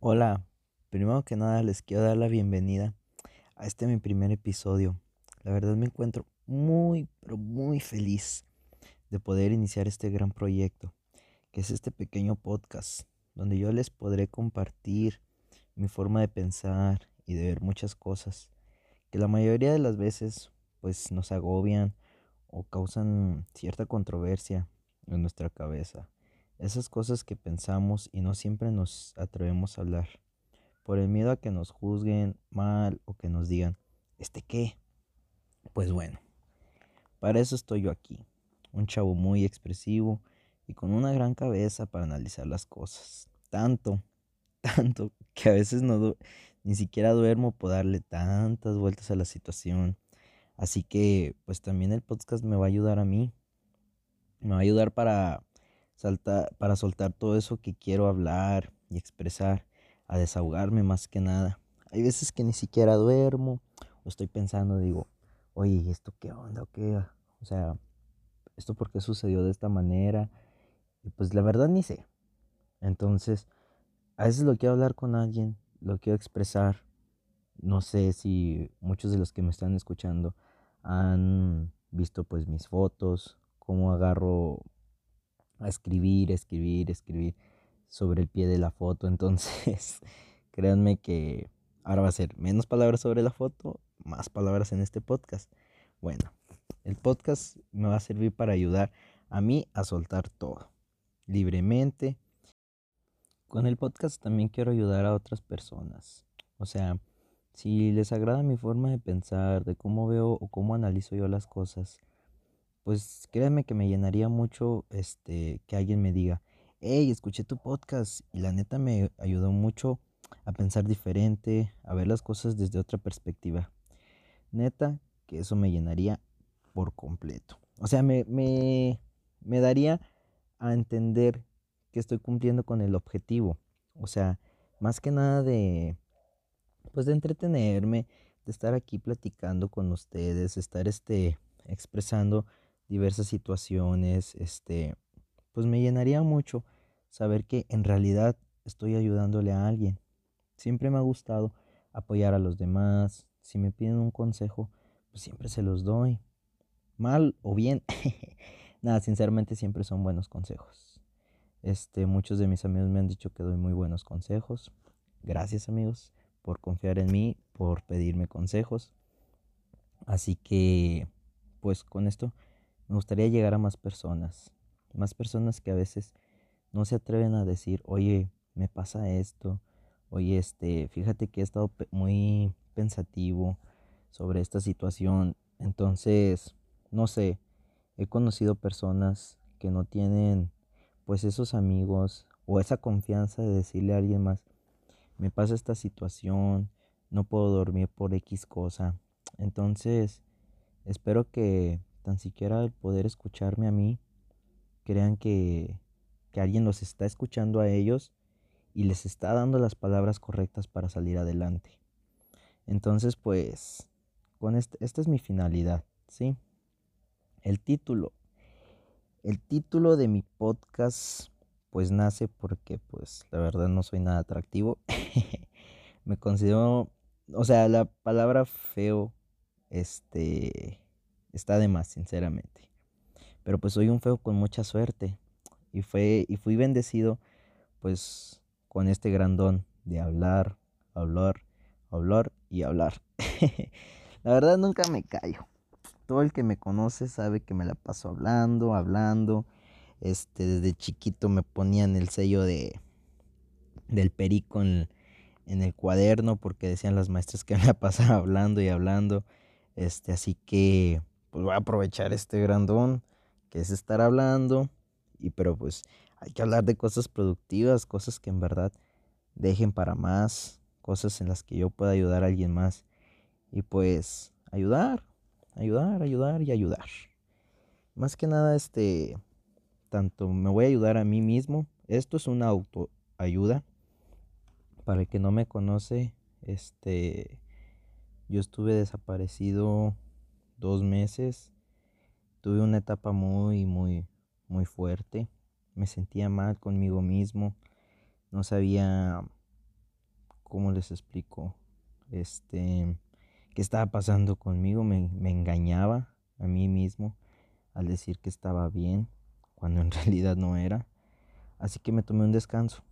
Hola, primero que nada les quiero dar la bienvenida a este mi primer episodio. La verdad me encuentro muy, pero muy feliz de poder iniciar este gran proyecto, que es este pequeño podcast, donde yo les podré compartir mi forma de pensar y de ver muchas cosas, que la mayoría de las veces pues nos agobian o causan cierta controversia en nuestra cabeza. Esas cosas que pensamos y no siempre nos atrevemos a hablar. Por el miedo a que nos juzguen mal o que nos digan, ¿este qué? Pues bueno, para eso estoy yo aquí. Un chavo muy expresivo y con una gran cabeza para analizar las cosas. Tanto, tanto, que a veces no ni siquiera duermo por darle tantas vueltas a la situación. Así que, pues también el podcast me va a ayudar a mí. Me va a ayudar para para soltar todo eso que quiero hablar y expresar, a desahogarme más que nada. Hay veces que ni siquiera duermo o estoy pensando, digo, oye, ¿esto qué onda? ¿O qué? O sea, ¿esto por qué sucedió de esta manera? Y pues la verdad ni sé. Entonces, a veces lo quiero hablar con alguien, lo quiero expresar. No sé si muchos de los que me están escuchando han visto pues mis fotos, cómo agarro a escribir, escribir, escribir sobre el pie de la foto. Entonces, créanme que ahora va a ser menos palabras sobre la foto, más palabras en este podcast. Bueno, el podcast me va a servir para ayudar a mí a soltar todo libremente. Con el podcast también quiero ayudar a otras personas. O sea, si les agrada mi forma de pensar, de cómo veo o cómo analizo yo las cosas, pues créanme que me llenaría mucho este que alguien me diga, hey, escuché tu podcast y la neta me ayudó mucho a pensar diferente, a ver las cosas desde otra perspectiva. Neta, que eso me llenaría por completo. O sea, me, me, me daría a entender que estoy cumpliendo con el objetivo. O sea, más que nada de, pues de entretenerme, de estar aquí platicando con ustedes, estar este, expresando diversas situaciones, este, pues me llenaría mucho saber que en realidad estoy ayudándole a alguien. Siempre me ha gustado apoyar a los demás. Si me piden un consejo, pues siempre se los doy. Mal o bien. Nada, sinceramente siempre son buenos consejos. Este, muchos de mis amigos me han dicho que doy muy buenos consejos. Gracias, amigos, por confiar en mí, por pedirme consejos. Así que, pues con esto me gustaría llegar a más personas, más personas que a veces no se atreven a decir, oye, me pasa esto, oye, este, fíjate que he estado muy pensativo sobre esta situación. Entonces, no sé, he conocido personas que no tienen pues esos amigos o esa confianza de decirle a alguien más, me pasa esta situación, no puedo dormir por X cosa. Entonces, espero que tan siquiera el poder escucharme a mí, crean que, que alguien los está escuchando a ellos y les está dando las palabras correctas para salir adelante. Entonces, pues, con este, esta es mi finalidad, ¿sí? El título. El título de mi podcast, pues nace porque, pues, la verdad no soy nada atractivo. Me considero, o sea, la palabra feo, este, está de más, sinceramente. Pero pues soy un feo con mucha suerte y, fue, y fui bendecido pues con este gran don de hablar, hablar, hablar y hablar. la verdad nunca me callo. Todo el que me conoce sabe que me la paso hablando, hablando. Este, desde chiquito me ponían el sello de del perico en, en el cuaderno porque decían las maestras que me la pasaba hablando y hablando. Este, así que pues voy a aprovechar este grandón que es estar hablando y pero pues hay que hablar de cosas productivas, cosas que en verdad dejen para más, cosas en las que yo pueda ayudar a alguien más y pues ayudar, ayudar, ayudar y ayudar. Más que nada este tanto me voy a ayudar a mí mismo. Esto es una autoayuda. Para el que no me conoce, este yo estuve desaparecido dos meses tuve una etapa muy, muy, muy fuerte. Me sentía mal conmigo mismo. No sabía ¿cómo les explico? Este, ¿qué estaba pasando conmigo? Me, me engañaba a mí mismo al decir que estaba bien, cuando en realidad no era. Así que me tomé un descanso,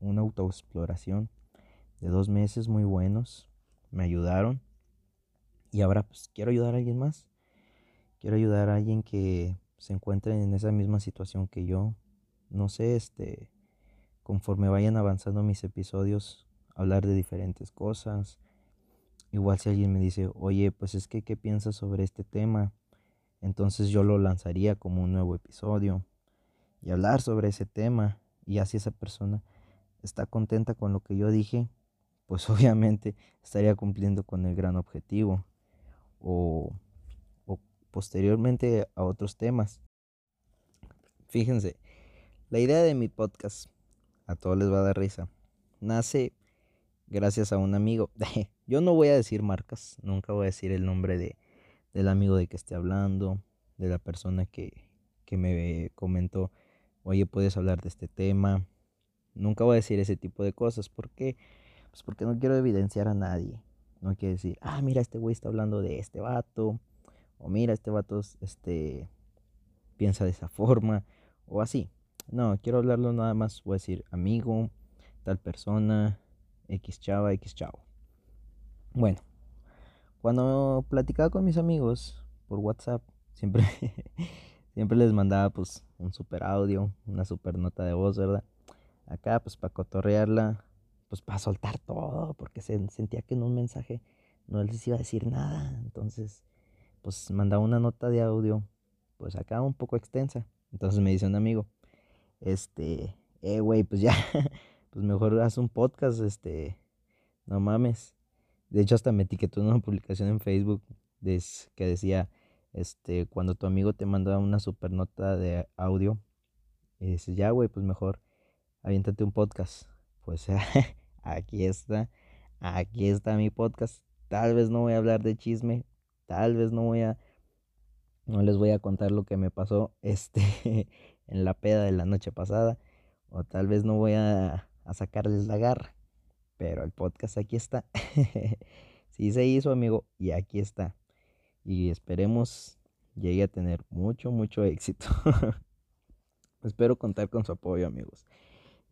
una autoexploración de dos meses muy buenos, me ayudaron y ahora pues quiero ayudar a alguien más. Quiero ayudar a alguien que se encuentre en esa misma situación que yo. No sé, este, conforme vayan avanzando mis episodios, hablar de diferentes cosas. Igual si alguien me dice, oye, pues es que, ¿qué piensas sobre este tema? Entonces yo lo lanzaría como un nuevo episodio y hablar sobre ese tema. Y así esa persona está contenta con lo que yo dije, pues obviamente estaría cumpliendo con el gran objetivo. O, posteriormente a otros temas. Fíjense, la idea de mi podcast, a todos les va a dar risa, nace gracias a un amigo. Yo no voy a decir marcas, nunca voy a decir el nombre de, del amigo de que esté hablando, de la persona que, que me comentó, oye, puedes hablar de este tema. Nunca voy a decir ese tipo de cosas. ¿Por qué? Pues porque no quiero evidenciar a nadie. No quiero decir, ah, mira, este güey está hablando de este vato. O mira, este vato este, piensa de esa forma. O así. No, quiero hablarlo nada más. Voy a decir amigo, tal persona, X chava, X chavo. Bueno, cuando platicaba con mis amigos por WhatsApp, siempre, siempre les mandaba pues un super audio, una super nota de voz, ¿verdad? Acá pues para cotorrearla, pues para soltar todo, porque se, sentía que en un mensaje no les iba a decir nada. Entonces, pues mandaba una nota de audio, pues acá un poco extensa. Entonces me dice un amigo, este, eh, güey, pues ya, pues mejor haz un podcast, este, no mames. De hecho, hasta me etiquetó una publicación en Facebook que decía, este, cuando tu amigo te manda una super nota de audio, y dices, ya, güey, pues mejor aviéntate un podcast. Pues aquí está, aquí está mi podcast. Tal vez no voy a hablar de chisme, tal vez no voy a, no les voy a contar lo que me pasó, este, en la peda de la noche pasada, o tal vez no voy a, a sacarles la garra, pero el podcast aquí está. sí se hizo, amigo, y aquí está. Y esperemos llegue a tener mucho, mucho éxito. Espero contar con su apoyo, amigos.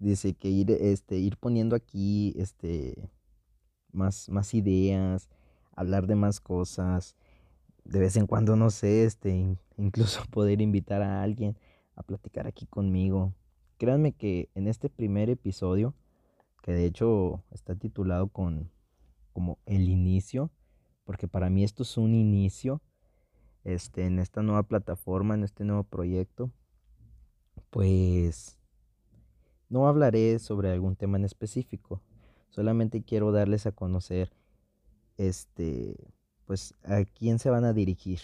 Dice que ir, este, ir poniendo aquí, este, más, más ideas, hablar de más cosas. De vez en cuando, no sé, este, incluso poder invitar a alguien a platicar aquí conmigo. Créanme que en este primer episodio, que de hecho está titulado con como el inicio, porque para mí esto es un inicio este, en esta nueva plataforma, en este nuevo proyecto, pues no hablaré sobre algún tema en específico, solamente quiero darles a conocer este pues a quién se van a dirigir,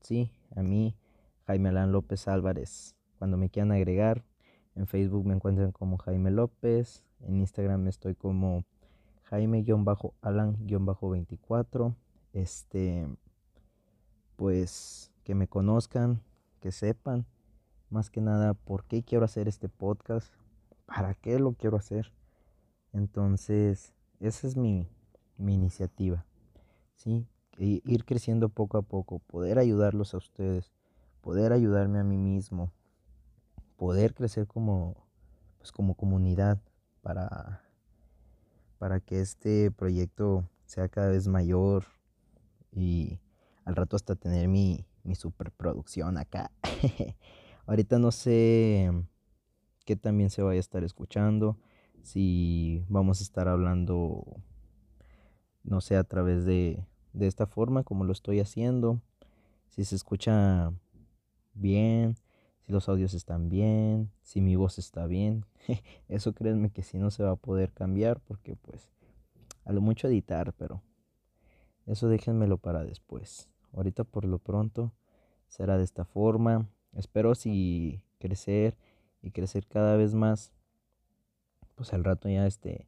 ¿sí? A mí, Jaime Alán López Álvarez. Cuando me quieran agregar, en Facebook me encuentran como Jaime López, en Instagram estoy como Jaime-Alan-24. Este, pues que me conozcan, que sepan más que nada por qué quiero hacer este podcast, para qué lo quiero hacer. Entonces, esa es mi, mi iniciativa. ¿sí? Ir creciendo poco a poco, poder ayudarlos a ustedes, poder ayudarme a mí mismo, poder crecer como, pues como comunidad para, para que este proyecto sea cada vez mayor y al rato hasta tener mi, mi superproducción acá. Ahorita no sé qué también se vaya a estar escuchando, si vamos a estar hablando, no sé, a través de, de esta forma como lo estoy haciendo, si se escucha bien, si los audios están bien, si mi voz está bien. Eso créanme que si no se va a poder cambiar porque pues a lo mucho editar, pero eso déjenmelo para después. Ahorita por lo pronto será de esta forma. Espero si crecer y crecer cada vez más. Pues al rato ya este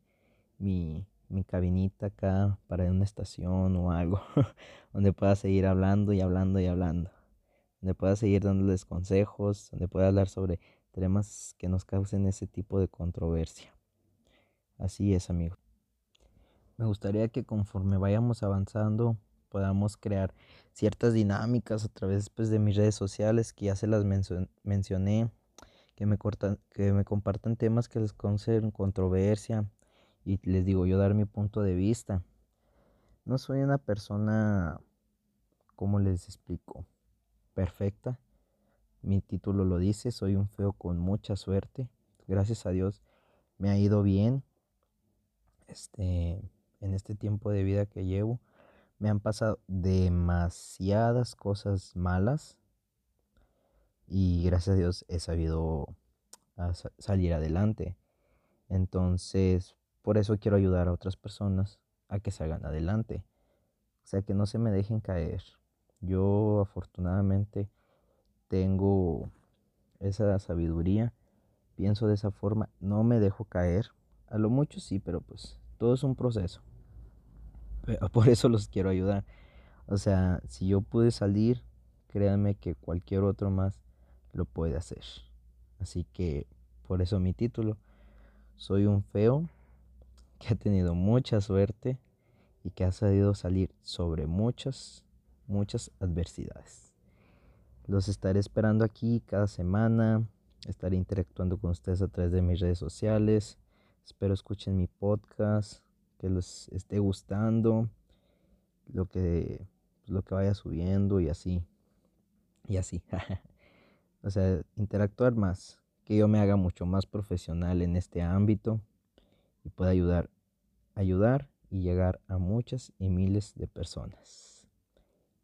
mi, mi cabinita acá para una estación o algo donde pueda seguir hablando y hablando y hablando. Donde pueda seguir dándoles consejos, donde pueda hablar sobre temas que nos causen ese tipo de controversia. Así es, amigos. Me gustaría que conforme vayamos avanzando podamos crear ciertas dinámicas a través pues, de mis redes sociales que ya se las mencioné, que me, cortan, que me compartan temas que les causen controversia y les digo yo dar mi punto de vista. No soy una persona, ¿cómo les explico? Perfecta. Mi título lo dice, soy un feo con mucha suerte. Gracias a Dios me ha ido bien. Este, en este tiempo de vida que llevo, me han pasado demasiadas cosas malas y gracias a Dios he sabido salir adelante. Entonces, por eso quiero ayudar a otras personas a que salgan adelante. O sea, que no se me dejen caer. Yo afortunadamente tengo esa sabiduría, pienso de esa forma, no me dejo caer. A lo mucho sí, pero pues todo es un proceso. Por eso los quiero ayudar. O sea, si yo pude salir, créanme que cualquier otro más lo puede hacer. Así que por eso mi título. Soy un feo que ha tenido mucha suerte y que ha sabido salir sobre muchas, muchas adversidades. Los estaré esperando aquí cada semana. Estaré interactuando con ustedes a través de mis redes sociales. Espero escuchen mi podcast, que les esté gustando, lo que, lo que vaya subiendo y así. Y así. o sea, interactuar más, que yo me haga mucho más profesional en este ámbito y pueda ayudar, ayudar y llegar a muchas y miles de personas.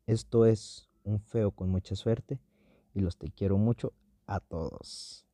Esto es un feo con mucha suerte y los te quiero mucho a todos.